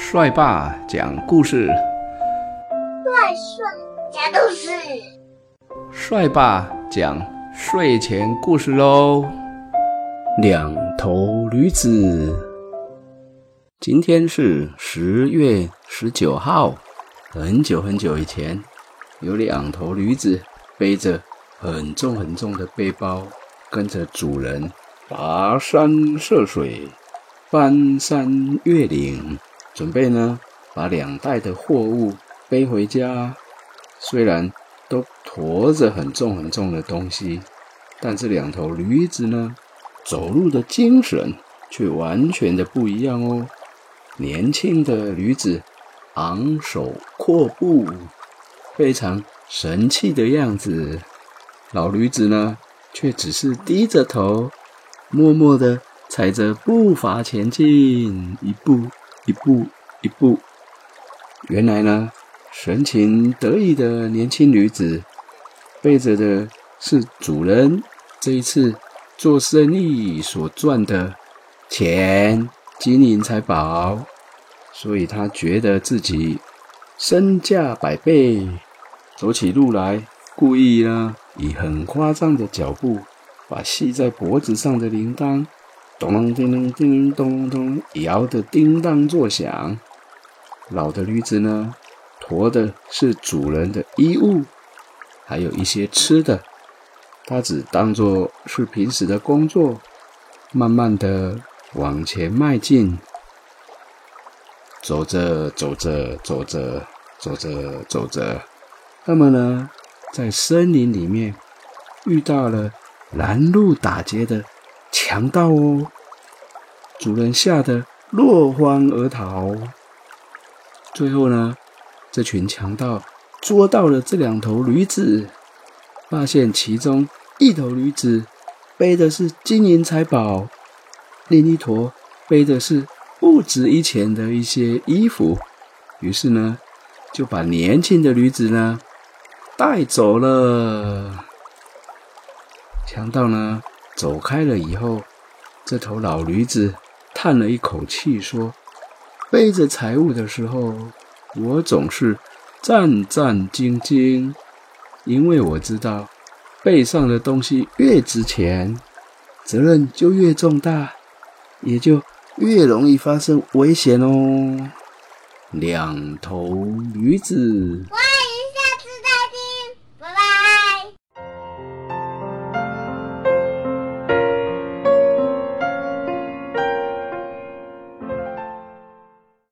帅爸讲故事，帅帅讲故事，帅爸讲睡前故事喽。两头驴子，今天是十月十九号。很久很久以前，有两头驴子背着很重很重的背包，跟着主人跋山涉水，翻山越岭。准备呢，把两袋的货物背回家。虽然都驮着很重很重的东西，但这两头驴子呢，走路的精神却完全的不一样哦。年轻的驴子昂首阔步，非常神气的样子；老驴子呢，却只是低着头，默默的踩着步伐前进，一步。一步一步，原来呢，神情得意的年轻女子背着的是主人这一次做生意所赚的钱，金银财宝，所以她觉得自己身价百倍，走起路来故意呢以很夸张的脚步，把系在脖子上的铃铛。咚咚叮咚叮咚咚咚，摇得叮当作响。老的驴子呢，驮的是主人的衣物，还有一些吃的。它只当做是平时的工作，慢慢的往前迈进。走着走着走着走着走着，那么呢，在森林里面遇到了拦路打劫的。强盗哦！主人吓得落荒而逃。最后呢，这群强盗捉到了这两头驴子，发现其中一头驴子背的是金银财宝，另一坨背的是不值一钱的一些衣服。于是呢，就把年轻的驴子呢带走了。强盗呢？走开了以后，这头老驴子叹了一口气，说：“背着财物的时候，我总是战战兢兢，因为我知道背上的东西越值钱，责任就越重大，也就越容易发生危险哦。”两头驴子。